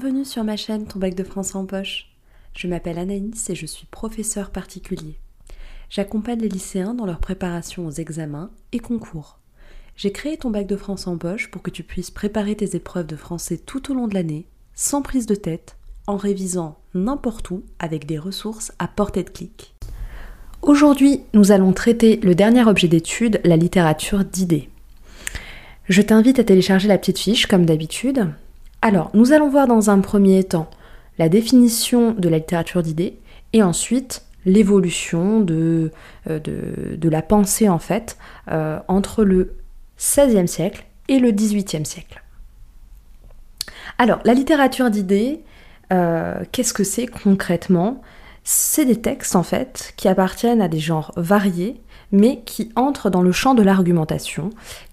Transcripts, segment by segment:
Bienvenue sur ma chaîne Ton bac de français en poche. Je m'appelle Anaïs et je suis professeur particulier. J'accompagne les lycéens dans leur préparation aux examens et concours. J'ai créé ton bac de français en poche pour que tu puisses préparer tes épreuves de français tout au long de l'année, sans prise de tête, en révisant n'importe où avec des ressources à portée de clic. Aujourd'hui, nous allons traiter le dernier objet d'étude, la littérature d'idées. Je t'invite à télécharger la petite fiche comme d'habitude. Alors, nous allons voir dans un premier temps la définition de la littérature d'idées et ensuite l'évolution de, euh, la pensée en fait euh, entre le XVIe siècle et le XVIIIe siècle. Alors, la littérature d'idées, euh, qu'est-ce que c'est concrètement? C'est des textes en fait qui appartiennent à des genres variés mais qui entrent dans le champ de l'argumentation,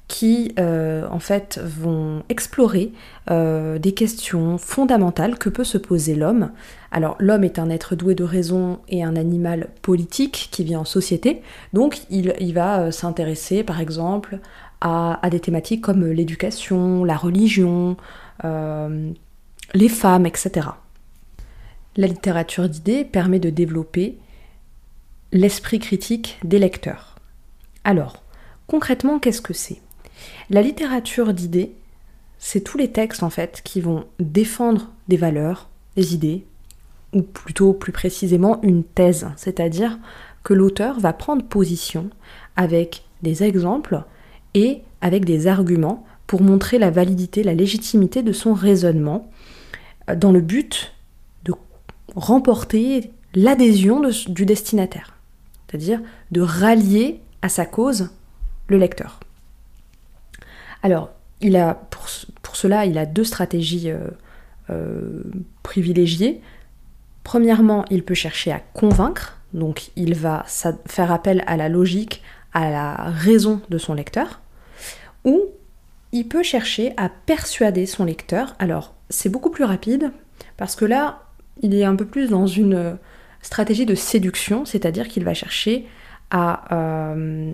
qui euh, en fait vont explorer euh, des questions fondamentales que peut se poser l'homme. Alors l'homme est un être doué de raison et un animal politique qui vit en société, donc il, va euh, s'intéresser par exemple à, des thématiques comme l'éducation, la religion, les femmes, etc. La littérature d'idées permet de développer l'esprit critique des lecteurs. Alors, concrètement, qu'est-ce que c'est? La littérature d'idées, c'est tous les textes en fait qui vont défendre des valeurs, des idées, ou plutôt plus précisément une thèse, c'est-à-dire que l'auteur va prendre position avec des exemples et avec des arguments pour montrer la validité, la légitimité de son raisonnement, dans le but de remporter l'adhésion du destinataire, c'est-à-dire de rallier à sa cause le lecteur. Alors, pour, cela, il a deux stratégies euh, euh, privilégiées. Premièrement, il peut chercher à convaincre, donc il va faire appel à la logique, à la raison de son lecteur, ou il peut chercher à persuader son lecteur. Alors, c'est beaucoup plus rapide, parce que là, il est un peu plus dans une stratégie de séduction, c'est-à-dire qu'il va chercher euh,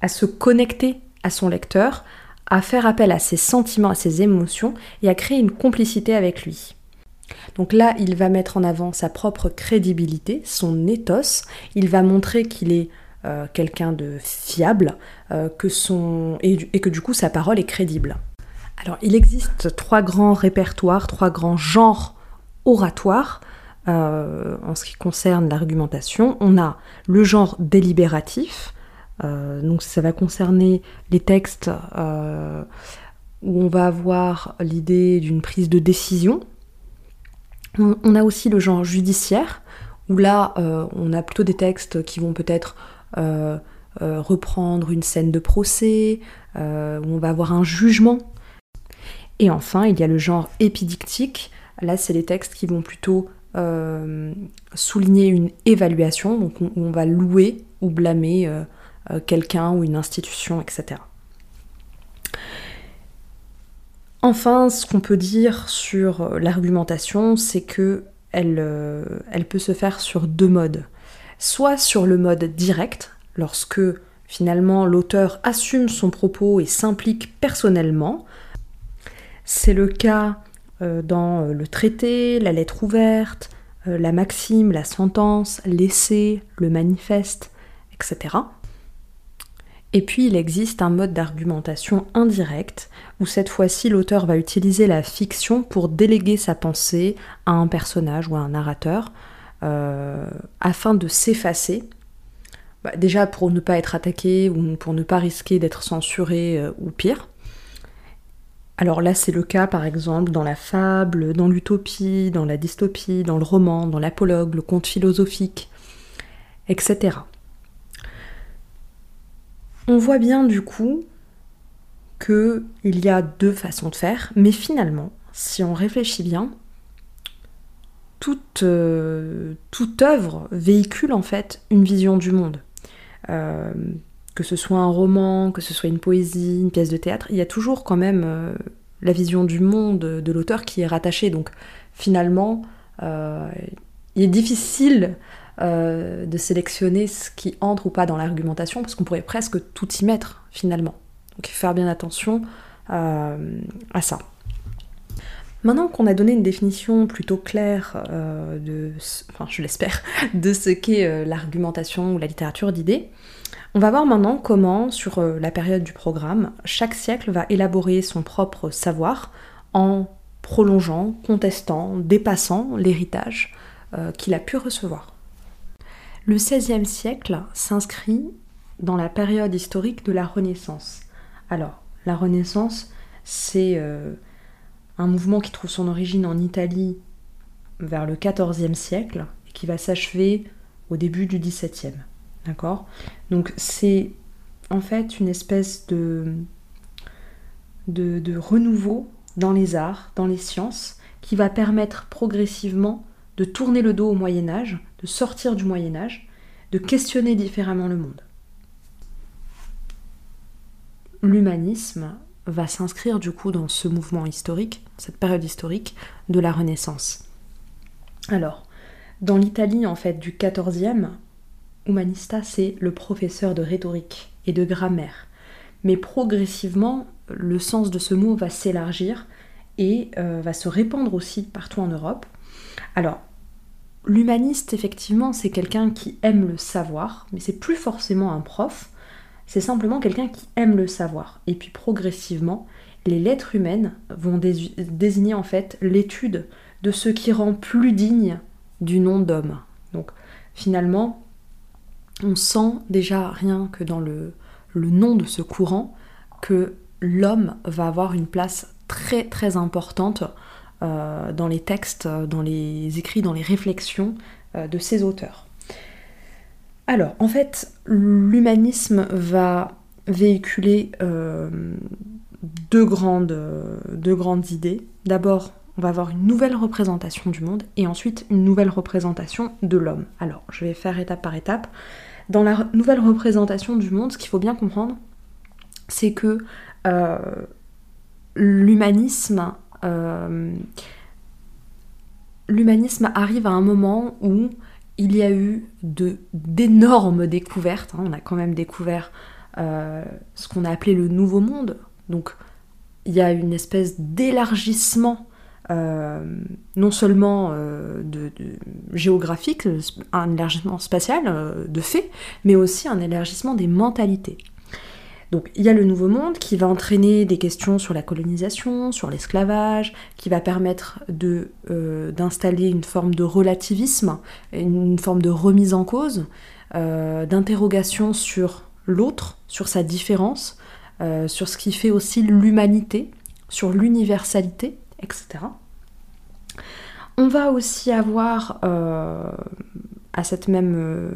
à se connecter à son lecteur, à faire appel à ses sentiments, à ses émotions et à créer une complicité avec lui. Donc là, il va mettre en avant sa propre crédibilité, son ethos, il va montrer qu'il est euh, quelqu'un de fiable, euh. Et, que du coup sa parole est crédible. Alors il existe trois grands répertoires, trois grands genres oratoires euh, en ce qui concerne l'argumentation. On a le genre délibératif, donc ça va concerner les textes euh, où on va avoir l'idée d'une prise de décision. On, a aussi le genre judiciaire, où là euh, on a plutôt des textes qui vont peut-être reprendre une scène de procès, où on va avoir un jugement. Et enfin, il y a le genre épidictique. Là, c'est les textes qui vont plutôt souligner une évaluation, donc où on va louer ou blâmer euh, quelqu'un ou une institution, etc. Enfin, ce qu'on peut dire sur euh, l'argumentation, c'est que elle, euh, elle, peut se faire sur deux modes. Soit sur le mode direct, lorsque finalement l'auteur assume son propos et s'implique personnellement. C'est le cas dans le traité, la lettre ouverte, la maxime, la sentence, l'essai, le manifeste, etc. Et puis il existe un mode d'argumentation indirect, où cette fois-ci l'auteur va utiliser la fiction pour déléguer sa pensée à un personnage ou à un narrateur, euh, afin de s'effacer, bah, déjà pour ne pas être attaqué ou pour ne pas risquer d'être censuré euh, ou pire. Alors là c'est le cas par exemple dans la fable, dans l'utopie, dans la dystopie, dans le roman, dans l'apologue, le conte philosophique, etc. On voit bien du coup qu'il y a deux façons de faire, mais finalement, si on réfléchit bien, toute, euh, œuvre véhicule en fait une vision du monde. Euh, que ce soit un roman, que ce soit une poésie, une pièce de théâtre, il y a toujours quand même euh, la vision du monde de l'auteur qui est rattachée. Donc finalement, il est difficile euh, de sélectionner ce qui entre ou pas dans l'argumentation, parce qu'on pourrait presque tout y mettre finalement. Donc faire bien attention euh, à ça. Maintenant qu'on a donné une définition plutôt claire euh, de, enfin je l'espère, de ce qu'est l'argumentation ou la littérature d'idées, on va voir maintenant comment, sur la période du programme, chaque siècle va élaborer son propre savoir en prolongeant, contestant, dépassant l'héritage qu'il a pu recevoir. Le XVIe siècle s'inscrit dans la période historique de la Renaissance. Alors, la Renaissance, c'est un mouvement qui trouve son origine en Italie vers le XIVe siècle et qui va s'achever au début du XVIIe. D'accord? Donc c'est en fait une espèce de, de, de, renouveau dans les arts, dans les sciences, qui va permettre progressivement de tourner le dos au Moyen Âge, de sortir du Moyen Âge, de questionner différemment le monde. L'humanisme va s'inscrire du coup dans ce mouvement historique, cette période historique de la Renaissance. Alors, dans l'Italie en fait du XIVe, Humanista c'est le professeur de rhétorique et de grammaire. Mais progressivement, le sens de ce mot va s'élargir et euh, va se répandre aussi partout en Europe. Alors, l'humaniste, effectivement, c'est quelqu'un qui aime le savoir, mais c'est plus forcément un prof, c'est simplement quelqu'un qui aime le savoir. Et puis progressivement, les lettres humaines vont désigner en fait l'étude de ce qui rend plus digne du nom d'homme. Donc finalement, on sent déjà rien que dans le, nom de ce courant que l'homme va avoir une place très très importante dans les textes, dans les écrits, dans les réflexions euh, de ces auteurs. Alors, en fait, l'humanisme va véhiculer euh, deux, grandes, deux grandes idées. D'abord, on va avoir une nouvelle représentation du monde et ensuite une nouvelle représentation de l'homme. Alors, je vais faire étape par étape. Dans la nouvelle représentation du monde, ce qu'il faut bien comprendre, c'est que euh, l'humanisme euh, l'humanisme arrive à un moment où il y a eu d'énormes découvertes. Hein. On a quand même découvert euh, ce qu'on a appelé le Nouveau Monde. Donc il y a une espèce d'élargissement, euh, non seulement euh, géographique, un élargissement spatial de fait, mais aussi un élargissement des mentalités. Donc il y a le Nouveau Monde qui va entraîner des questions sur la colonisation, sur l'esclavage, qui va permettre euh, d'installer une forme de relativisme, une forme de remise en cause, euh, d'interrogation sur l'autre, sur sa différence, euh, sur ce qui fait aussi l'humanité, sur l'universalité, etc. On va aussi avoir à cette même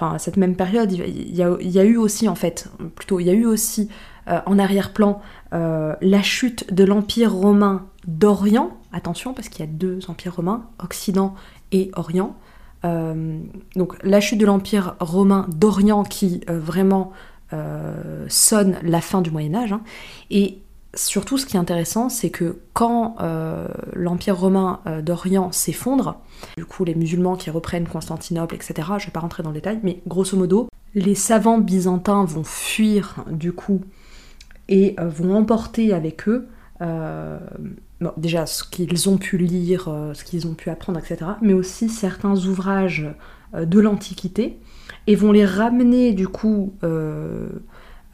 enfin cette même période, il y, a, eu aussi en fait, plutôt il y a eu aussi euh, en arrière-plan euh, la chute de l'Empire romain d'Orient, attention parce qu'il y a deux empires romains, Occident et Orient. Euh, donc la chute de l'Empire romain d'Orient qui vraiment sonne la fin du Moyen Âge, hein, surtout, ce qui est intéressant, c'est que quand euh, l'Empire romain euh, d'Orient s'effondre, du coup les musulmans qui reprennent Constantinople, etc., je ne vais pas rentrer dans le détail, mais grosso modo, les savants byzantins vont fuir du coup et euh, vont emporter avec eux déjà ce qu'ils ont pu lire, ce qu'ils ont pu apprendre, etc., mais aussi certains ouvrages de l'Antiquité et vont les ramener du coup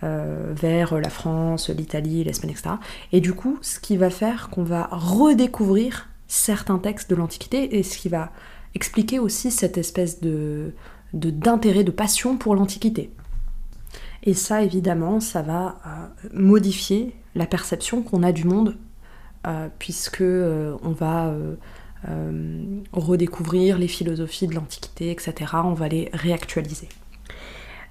vers la France, l'Italie, l'Espagne, etc. Et du coup, ce qui va faire qu'on va redécouvrir certains textes de l'Antiquité et ce qui va expliquer aussi cette espèce de d'intérêt, de, passion pour l'Antiquité. Et ça, évidemment, ça va euh, modifier la perception qu'on a du monde, euh, puisque on va redécouvrir les philosophies de l'Antiquité, etc. On va les réactualiser.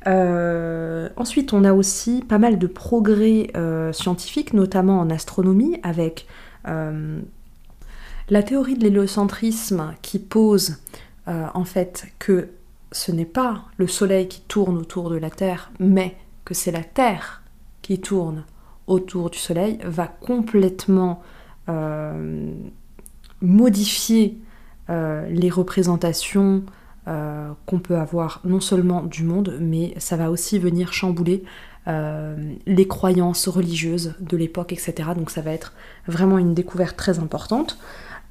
Euh, ensuite, on a aussi pas mal de progrès euh, scientifiques, notamment en astronomie, avec euh, la théorie de l'héliocentrisme qui pose en fait que ce n'est pas le Soleil qui tourne autour de la Terre, mais que c'est la Terre qui tourne autour du Soleil, va complètement modifier les représentations euh, qu'on peut avoir non seulement du monde, mais ça va aussi venir chambouler les croyances religieuses de l'époque, etc. Donc ça va être vraiment une découverte très importante.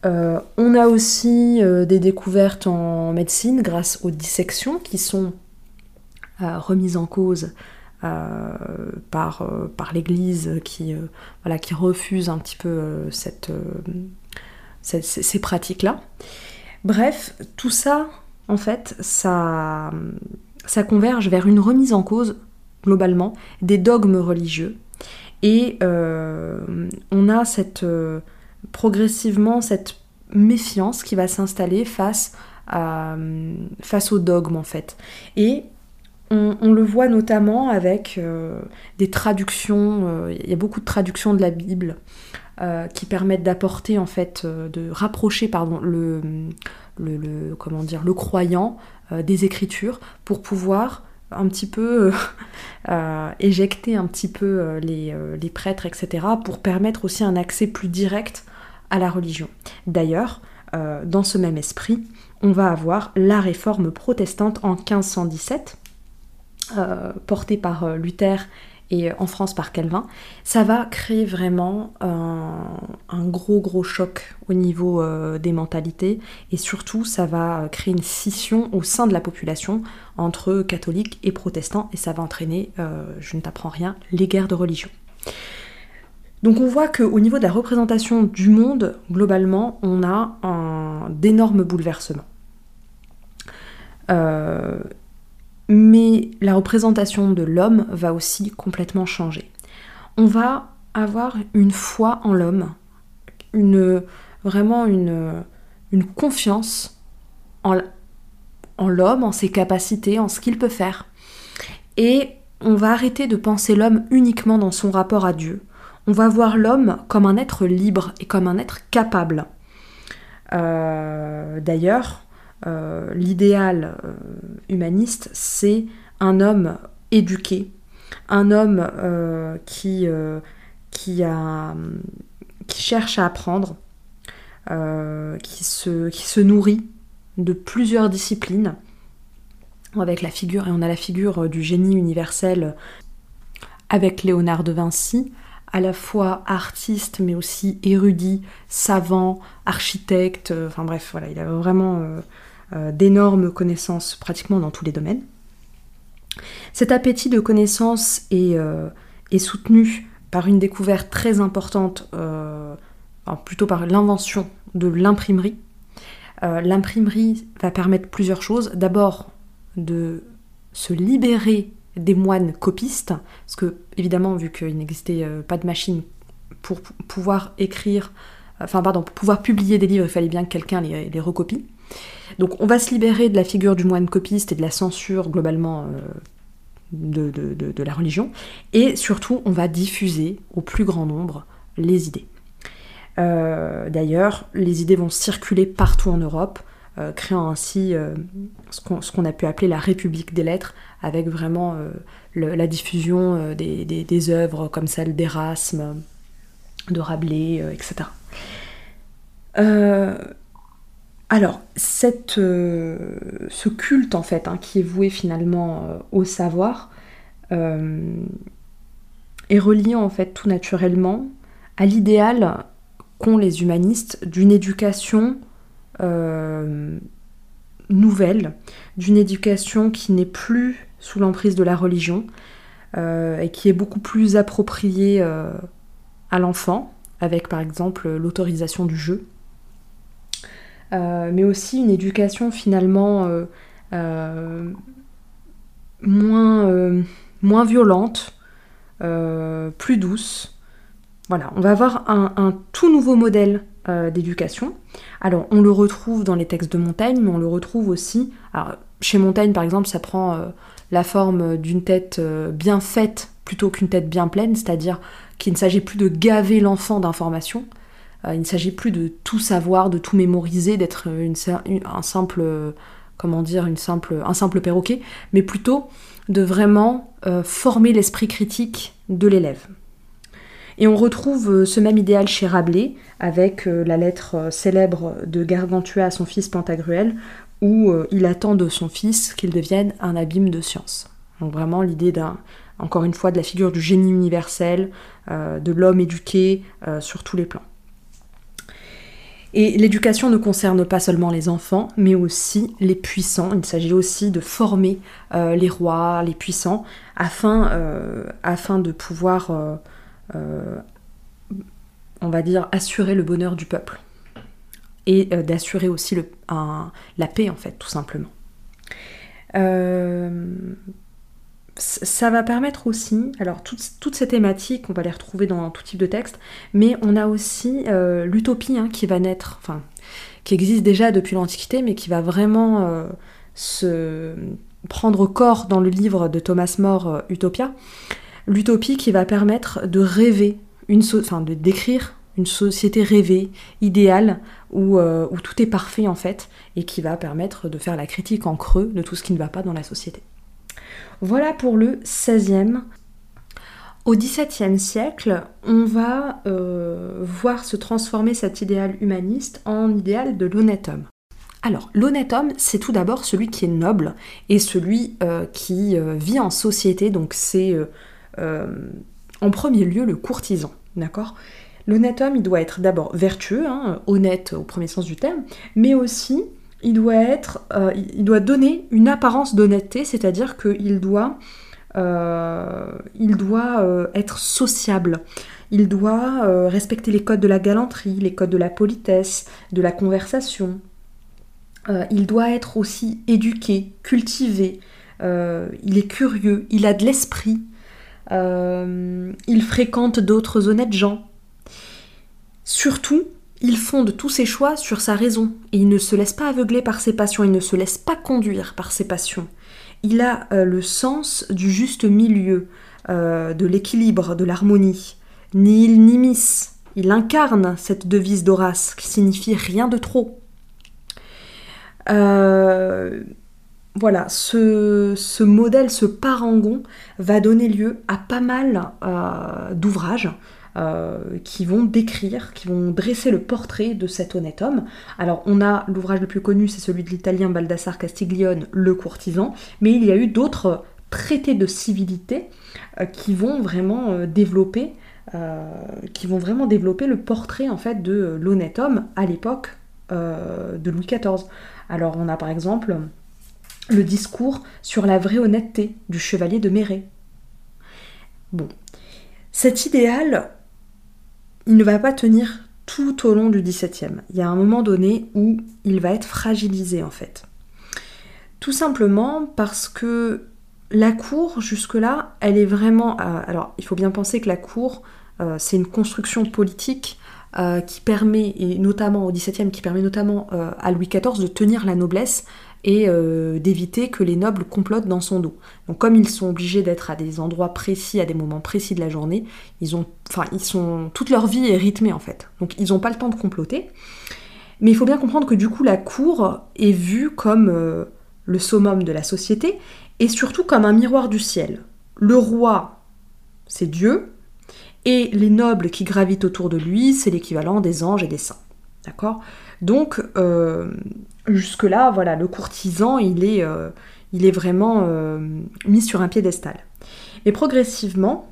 on a aussi des découvertes en médecine grâce aux dissections qui sont remises en cause euh, par, euh, l'Église qui, euh, voilà, qui refuse un petit peu ces pratiques-là. Bref, tout ça, en fait, ça, ça converge vers une remise en cause, globalement, des dogmes religieux. Et on a cette, progressivement cette méfiance qui va s'installer face, à, face aux dogmes, en fait. Et on, le voit notamment avec euh, des traductions, euh, il y a beaucoup de traductions de la Bible euh, qui permettent d'apporter en fait, de rapprocher pardon, le, le, croyant des Écritures pour pouvoir un petit peu éjecter un petit peu les, les, prêtres, etc., pour permettre aussi un accès plus direct à la religion. D'ailleurs, dans ce même esprit, on va avoir la réforme protestante en 1517 euh, porté par euh, Luther et euh, en France par Calvin, ça va créer vraiment un, gros gros choc au niveau des mentalités et surtout ça va créer une scission au sein de la population entre catholiques et protestants et ça va entraîner, je ne t'apprends rien, les guerres de religion. Donc on voit qu'au niveau de la représentation du monde, globalement, on a d'énormes bouleversements. Euh, mais la représentation de l'homme va aussi complètement changer. On va avoir une foi en l'homme, une, vraiment une, confiance en, en l'homme, en ses capacités, en ce qu'il peut faire. Et on va arrêter de penser l'homme uniquement dans son rapport à Dieu. On va voir l'homme comme un être libre et comme un être capable. Euh, d'ailleurs, euh, l'idéal euh, humaniste, c'est un homme éduqué, un homme euh, qui, cherche à apprendre, qui, se, qui se nourrit de plusieurs disciplines, avec la figure, et on a la figure du génie universel avec Léonard de Vinci, à la fois artiste mais aussi érudit, savant, architecte, enfin bref, voilà, il a vraiment d'énormes connaissances pratiquement dans tous les domaines. Cet appétit de connaissances est, euh, soutenu par une découverte très importante, euh, plutôt par l'invention de l'imprimerie. l'imprimerie va permettre plusieurs choses. D'abord, de se libérer des moines copistes, parce que évidemment, vu qu'il n'existait pas de machine pour pouvoir écrire, enfin pardon, pour pouvoir publier des livres, il fallait bien que quelqu'un les recopie. Donc on va se libérer de la figure du moine copiste et de la censure globalement euh, de, la religion, et surtout on va diffuser au plus grand nombre les idées. Euh, d'ailleurs, les idées vont circuler partout en Europe, euh, créant ainsi ce qu'on a pu appeler la République des lettres, avec vraiment la diffusion des, des, œuvres comme celle d'Erasme, de Rabelais, etc. Alors, euh, ce culte en fait, hein, qui est voué finalement euh, au savoir, euh, est relié en fait tout naturellement à l'idéal qu'ont les humanistes d'une éducation nouvelle, d'une éducation qui n'est plus sous l'emprise de la religion et qui est beaucoup plus appropriée à l'enfant, avec par exemple l'autorisation du jeu. Euh, mais aussi une éducation finalement euh, euh, moins, violente, plus douce. Voilà, on va avoir un, tout nouveau modèle d'éducation. Alors, on le retrouve dans les textes de Montaigne, mais on le retrouve aussi. Alors, chez Montaigne, par exemple, ça prend la forme d'une tête bien faite plutôt qu'une tête bien pleine, c'est-à-dire qu'il ne s'agit plus de gaver l'enfant d'informations, il ne s'agit plus de tout savoir, de tout mémoriser, d'être un simple, comment dire, un simple perroquet, mais plutôt de vraiment euh, former l'esprit critique de l'élève. Et on retrouve euh, ce même idéal chez Rabelais, avec la lettre célèbre de Gargantua à son fils Pantagruel, où il attend de son fils qu'il devienne un abîme de science. Donc vraiment l'idée d'un encore une fois, de la figure du génie universel, de l'homme éduqué sur tous les plans. Et l'éducation ne concerne pas seulement les enfants, mais aussi les puissants. Il s'agit aussi de former euh, les rois, les puissants, afin, euh, afin de pouvoir, euh, on va dire, assurer le bonheur du peuple. Et d'assurer aussi le, la paix, en fait, tout simplement ça va permettre aussi, alors toutes, ces thématiques, on va les retrouver dans tout type de texte, mais on a aussi euh, l'utopie hein, qui va naître, enfin, qui existe déjà depuis l'Antiquité, mais qui va vraiment euh, se prendre corps dans le livre de Thomas More, euh, Utopia. L'utopie qui va permettre de rêver, une enfin, de décrire une société rêvée, idéale, où, où tout est parfait en fait, et qui va permettre de faire la critique en creux de tout ce qui ne va pas dans la société. Voilà pour le 16e. Au XVIIe siècle, on va euh, voir se transformer cet idéal humaniste en idéal de l'honnête homme. Alors, l'honnête homme, c'est tout d'abord celui qui est noble et celui euh, qui euh, vit en société, donc c'est en premier lieu le courtisan, d'accord? L'honnête homme, il doit être d'abord vertueux, hein, honnête au premier sens du terme, mais aussi il doit être, euh, il doit donner une apparence d'honnêteté, c'est-à-dire qu'il doit, euh, il doit euh, être sociable. Il doit respecter les codes de la galanterie, les codes de la politesse, de la conversation. il doit être aussi éduqué, cultivé. il est curieux, il a de l'esprit. il fréquente d'autres honnêtes gens. Surtout, il fonde tous ses choix sur sa raison, et il ne se laisse pas aveugler par ses passions, il ne se laisse pas conduire par ses passions. Il a euh, le sens du juste milieu, euh, de l'équilibre, de l'harmonie. Ni il ni miss. Il incarne cette devise d'Horace qui signifie rien de trop. Euh, voilà, ce, modèle, ce parangon va donner lieu à pas mal d'ouvrages euh, qui vont décrire, qui vont dresser le portrait de cet honnête homme. Alors on a l'ouvrage le plus connu, c'est celui de l'italien Baldassare Castiglione, Le courtisan, mais il y a eu d'autres traités de civilité euh, qui vont vraiment euh, développer qui vont vraiment développer le portrait en fait de l'honnête homme à l'époque de Louis XIV. Alors on a par exemple le discours sur la vraie honnêteté du chevalier de Méret. Bon, cet idéal, il ne va pas tenir tout au long du XVIIe. Il y a un moment donné où il va être fragilisé en fait. Tout simplement parce que la cour, jusque-là, elle est vraiment... Euh, alors, il faut bien penser que la cour, euh, c'est une construction politique euh, qui permet, et notamment au XVIIe, qui permet notamment à Louis XIV de tenir la noblesse et euh, d'éviter que les nobles complotent dans son dos. Donc comme ils sont obligés d'être à des endroits précis, à des moments précis de la journée, ils sont, toute leur vie est rythmée en fait. Donc ils n'ont pas le temps de comploter. Mais il faut bien comprendre que du coup la cour est vue comme euh, le summum de la société et surtout comme un miroir du ciel. Le roi, c'est Dieu, et les nobles qui gravitent autour de lui, c'est l'équivalent des anges et des saints. D'accord? Donc, euh, jusque-là, voilà, le courtisan, il est, euh, vraiment euh, mis sur un piédestal. Et progressivement,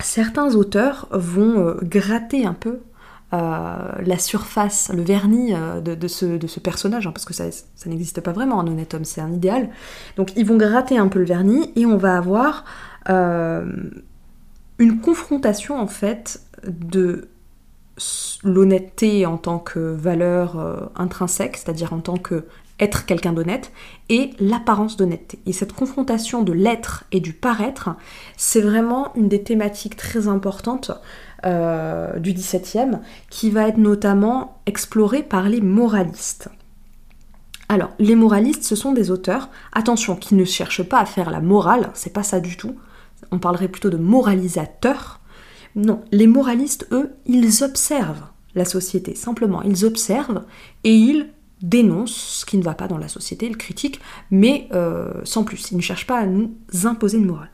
certains auteurs vont gratter un peu la surface, le vernis de, ce, personnage, hein, parce que ça, ça n'existe pas vraiment, un honnête homme, c'est un idéal. Donc ils vont gratter un peu le vernis et on va avoir une confrontation en fait de l'honnêteté en tant que valeur euh, intrinsèque, c'est-à-dire en tant que être quelqu'un d'honnête, et l'apparence d'honnêteté. Et cette confrontation de l'être et du paraître, c'est vraiment une des thématiques très importantes euh, du XVIIe, qui va être notamment explorée par les moralistes. Alors, les moralistes, ce sont des auteurs, attention, qui ne cherchent pas à faire la morale, c'est pas ça du tout. On parlerait plutôt de moralisateurs, non, les moralistes, eux, ils observent la société, simplement. Ils observent et ils dénoncent ce qui ne va pas dans la société, ils critiquent, mais euh, sans plus. Ils ne cherchent pas à nous imposer une morale.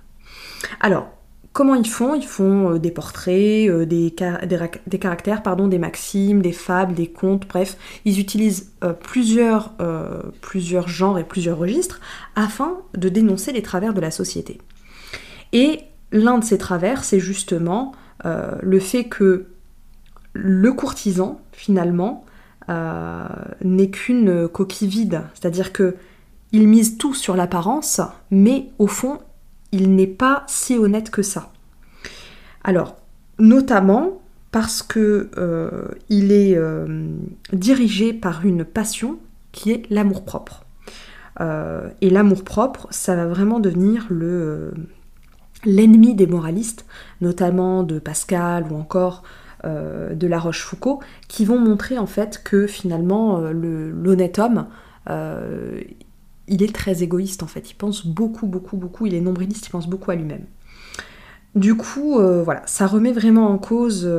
Alors, comment ils font? Ils font euh, des portraits, euh, des, caractères, pardon, des maximes, des fables, des contes, bref. Ils utilisent plusieurs, plusieurs genres et plusieurs registres afin de dénoncer les travers de la société. Et l'un de ces travers, c'est justement euh, le fait que le courtisan, finalement, euh, n'est qu'une coquille vide. C'est-à-dire que il mise tout sur l'apparence, mais au fond, il n'est pas si honnête que ça. Alors, notamment parce que euh, il est dirigé par une passion qui est l'amour-propre. et l'amour-propre, ça va vraiment devenir le, l'ennemi des moralistes, notamment de Pascal ou encore euh, de La Rochefoucauld, qui vont montrer en fait que finalement euh, l'honnête homme, euh, il est très égoïste en fait, il pense beaucoup, beaucoup, beaucoup, il est nombriliste, il pense beaucoup à lui-même. Du coup, voilà, ça remet vraiment en cause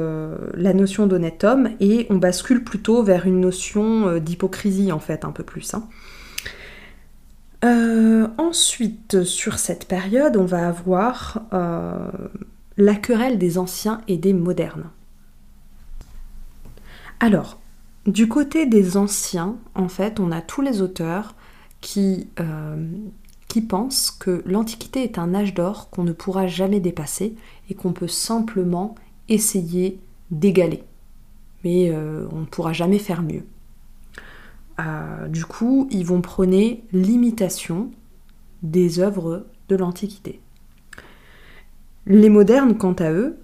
la notion d'honnête homme et on bascule plutôt vers une notion d'hypocrisie en fait, un peu plus. Hein. Euh, ensuite, sur cette période, on va avoir euh, la querelle des anciens et des modernes. Alors, du côté des anciens, en fait, on a tous les auteurs qui, euh, qui pensent que l'Antiquité est un âge d'or qu'on ne pourra jamais dépasser et qu'on peut simplement essayer d'égaler. Mais on ne pourra jamais faire mieux. Euh, du coup, ils vont prôner l'imitation des œuvres de l'Antiquité. Les modernes, quant à eux,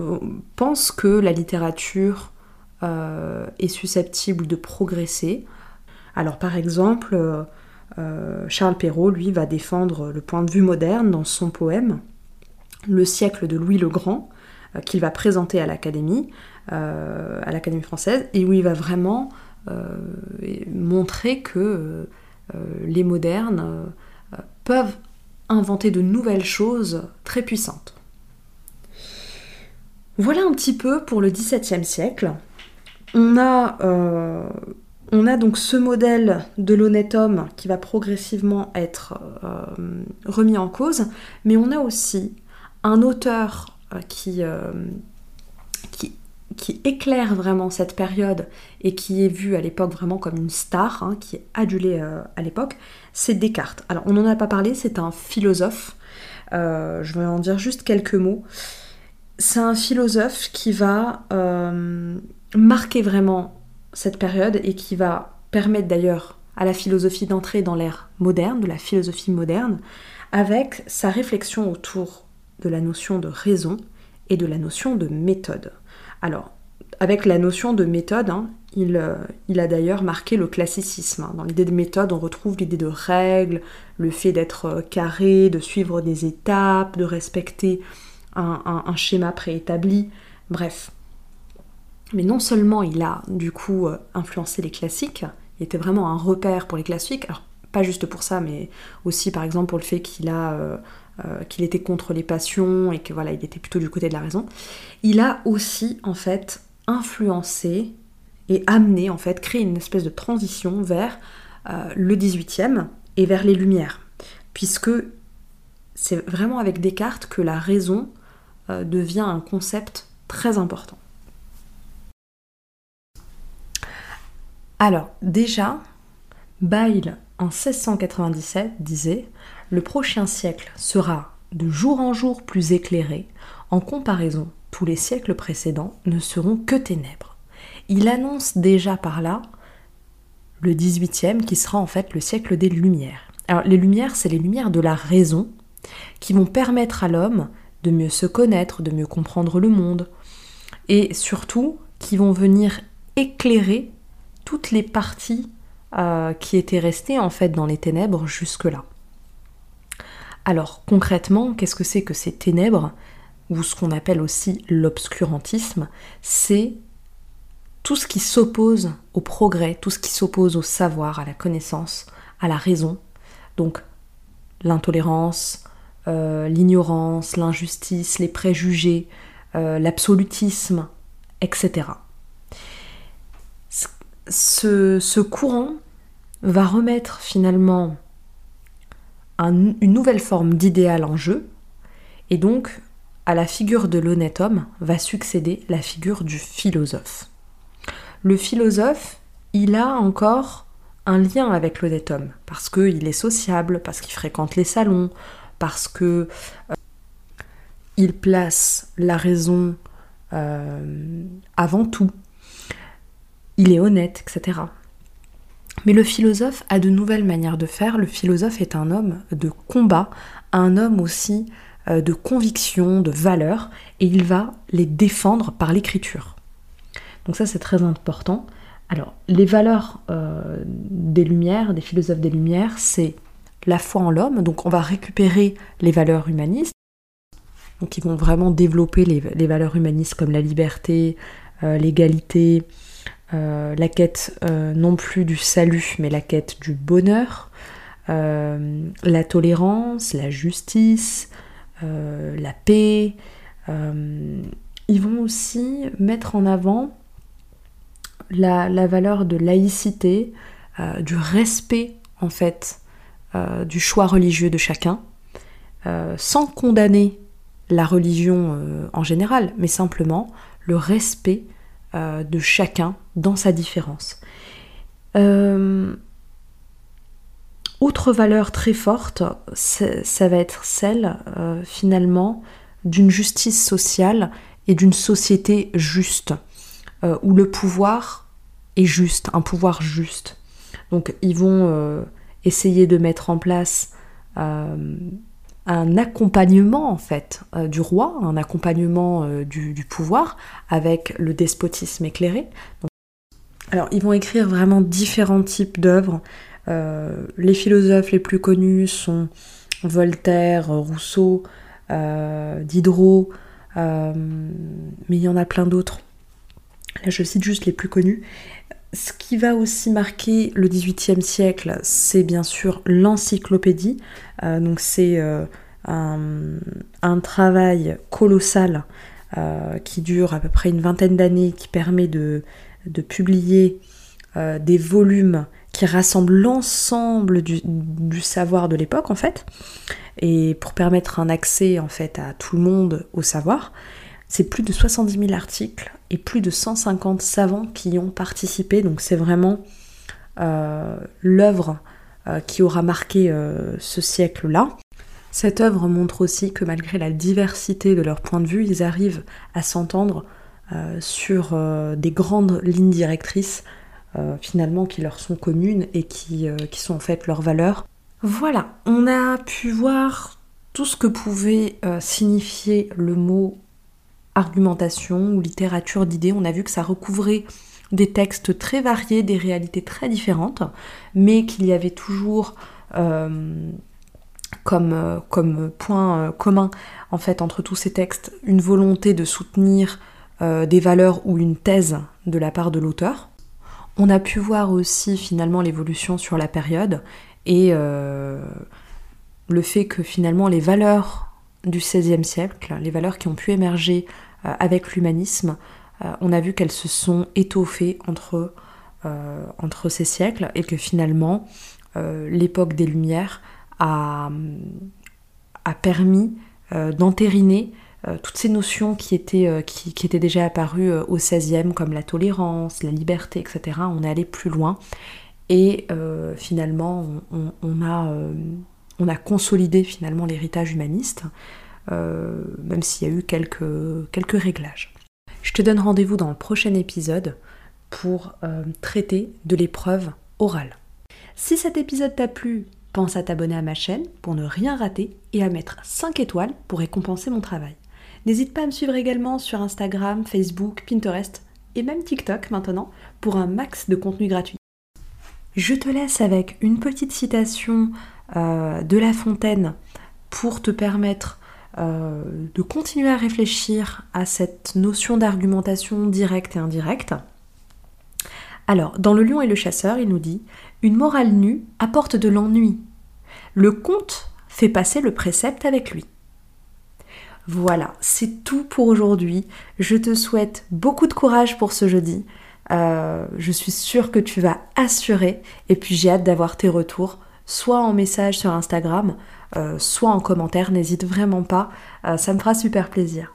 euh, pensent que la littérature euh, est susceptible de progresser. Alors par exemple, Charles Perrault, lui, va défendre le point de vue moderne dans son poème Le siècle de Louis le Grand, qu'il va présenter à l'Académie, à l'Académie française, et où il va vraiment euh, montrer que euh, euh, les modernes peuvent inventer de nouvelles choses très puissantes. Voilà un petit peu pour le XVIIe siècle. On a, on a, donc ce modèle de l'honnête homme qui va progressivement être remis en cause, mais on a aussi un auteur qui qui éclaire vraiment cette période et qui est vu à l'époque vraiment comme une star, hein, qui est adulé euh, à l'époque, c'est Descartes. Alors on n'en a pas parlé, c'est un philosophe. Euh, je vais en dire juste quelques mots. C'est un philosophe qui va euh, marquer vraiment cette période et qui va permettre d'ailleurs à la philosophie d'entrer dans l'ère moderne, de la philosophie moderne, avec sa réflexion autour de la notion de raison et de la notion de méthode. Alors, avec la notion de méthode, hein, euh, il, a d'ailleurs marqué le classicisme. Hein. Dans l'idée de méthode, on retrouve l'idée de règles, le fait d'être euh, carré, de suivre des étapes, de respecter un, schéma préétabli, bref. Mais non seulement il a du coup euh, influencé les classiques, il était vraiment un repère pour les classiques, alors pas juste pour ça, mais aussi par exemple pour le fait qu'il a qu'il était contre les passions et que voilà, il était plutôt du côté de la raison. Il a aussi en fait influencé et amené en fait, créé une espèce de transition vers euh, le 18e et vers les Lumières, puisque c'est vraiment avec Descartes que la raison euh, devient un concept très important. Alors déjà, Bayle en 1697 disait le prochain siècle sera de jour en jour plus éclairé, en comparaison, tous les siècles précédents ne seront que ténèbres. Il annonce déjà par là le 18e qui sera en fait le siècle des Lumières. Alors les Lumières, c'est les Lumières de la raison qui vont permettre à l'homme de mieux se connaître, de mieux comprendre le monde, et surtout qui vont venir éclairer toutes les parties euh, qui étaient restées en fait dans les ténèbres jusque-là. Alors concrètement, qu'est-ce que c'est que ces ténèbres, ou ce qu'on appelle aussi l'obscurantisme? C'est tout ce qui s'oppose au progrès, tout ce qui s'oppose au savoir, à la connaissance, à la raison. Donc l'intolérance, euh, l'ignorance, l'injustice, les préjugés, euh, l'absolutisme, etc. ce, courant va remettre finalement une nouvelle forme d'idéal en jeu, et donc à la figure de l'honnête homme va succéder la figure du philosophe. Le philosophe, il a encore un lien avec l'honnête homme, parce qu'il est sociable, parce qu'il fréquente les salons, parce que euh, il place la raison euh, avant tout, il est honnête, etc. Mais le philosophe a de nouvelles manières de faire. Le philosophe est un homme de combat, un homme aussi euh, de conviction, de valeur, et il va les défendre par l'écriture. Donc ça c'est très important. Alors les valeurs euh, des Lumières, des philosophes des Lumières, c'est la foi en l'homme, donc on va récupérer les valeurs humanistes, donc ils vont vraiment développer les, valeurs humanistes comme la liberté, euh, l'égalité, euh, la quête euh, non plus du salut, mais la quête du bonheur, la tolérance, la justice, la paix. ils vont aussi mettre en avant la, la valeur de laïcité, du respect en fait du choix religieux de chacun, sans condamner la religion euh, en général, mais simplement le respect euh, de chacun dans sa différence. Euh, autre valeur très forte, ça va être celle finalement d'une justice sociale et d'une société juste, où le pouvoir est juste, un pouvoir juste. Donc ils vont essayer de mettre en place un accompagnement en fait euh, du roi, un accompagnement euh, du, pouvoir avec le despotisme éclairé. alors ils vont écrire vraiment différents types d'œuvres. Euh, les philosophes les plus connus sont Voltaire, Rousseau, Diderot, mais il y en a plein d'autres. Là je cite juste les plus connus. Ce qui va aussi marquer le XVIIIe siècle, c'est bien sûr l'encyclopédie. Euh, c'est euh, un, travail colossal euh, qui dure à peu près une vingtaine d'années, qui permet de, publier des volumes qui rassemblent l'ensemble du, du, savoir de l'époque en fait, et pour permettre un accès en fait à tout le monde au savoir. C'est plus de 70 000 articles et plus de 150 savants qui y ont participé. Donc c'est vraiment euh, l'œuvre euh, qui aura marqué euh, ce siècle-là. Cette œuvre montre aussi que malgré la diversité de leurs points de vue, ils arrivent à s'entendre sur des grandes lignes directrices finalement qui leur sont communes et qui, qui sont en fait leurs valeurs. Voilà, on a pu voir tout ce que pouvait signifier le mot argumentation ou littérature d'idées. On a vu que ça recouvrait des textes très variés, des réalités très différentes, mais qu'il y avait toujours euh, comme, euh, comme, point euh, commun en fait entre tous ces textes une volonté de soutenir des valeurs ou une thèse de la part de l'auteur. On a pu voir aussi finalement l'évolution sur la période et le fait que finalement les valeurs du XVIe siècle, les valeurs qui ont pu émerger avec l'humanisme, euh, on a vu qu'elles se sont étoffées entre, euh, entre ces siècles et que finalement l'époque des Lumières a, a permis d'entériner toutes ces notions qui étaient, qui, étaient déjà apparues au XVIe, comme la tolérance, la liberté, etc. On est allé plus loin et finalement on, a, on, a, consolidé finalement l'héritage humaniste euh, même s'il y a eu quelques, quelques réglages. Je te donne rendez-vous dans le prochain épisode pour euh, traiter de l'épreuve orale. Si cet épisode t'a plu, pense à t'abonner à ma chaîne pour ne rien rater et à mettre 5 étoiles pour récompenser mon travail. N'hésite pas à me suivre également sur Instagram, Facebook, Pinterest et même TikTok maintenant pour un max de contenu gratuit. Je te laisse avec une petite citation euh, de La Fontaine pour te permettre euh, de continuer à réfléchir à cette notion d'argumentation directe et indirecte. Alors, dans Le lion et le chasseur, il nous dit Une morale nue apporte de l'ennui. Le conte fait passer le précepte avec lui. Voilà, c'est tout pour aujourd'hui. Je te souhaite beaucoup de courage pour ce jeudi. Euh, je suis sûre que tu vas assurer et puis j'ai hâte d'avoir tes retours, soit en message sur Instagram, soit en commentaire, n'hésite vraiment pas, euh, ça me fera super plaisir.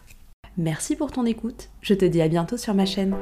Merci pour ton écoute, je te dis à bientôt sur ma chaîne.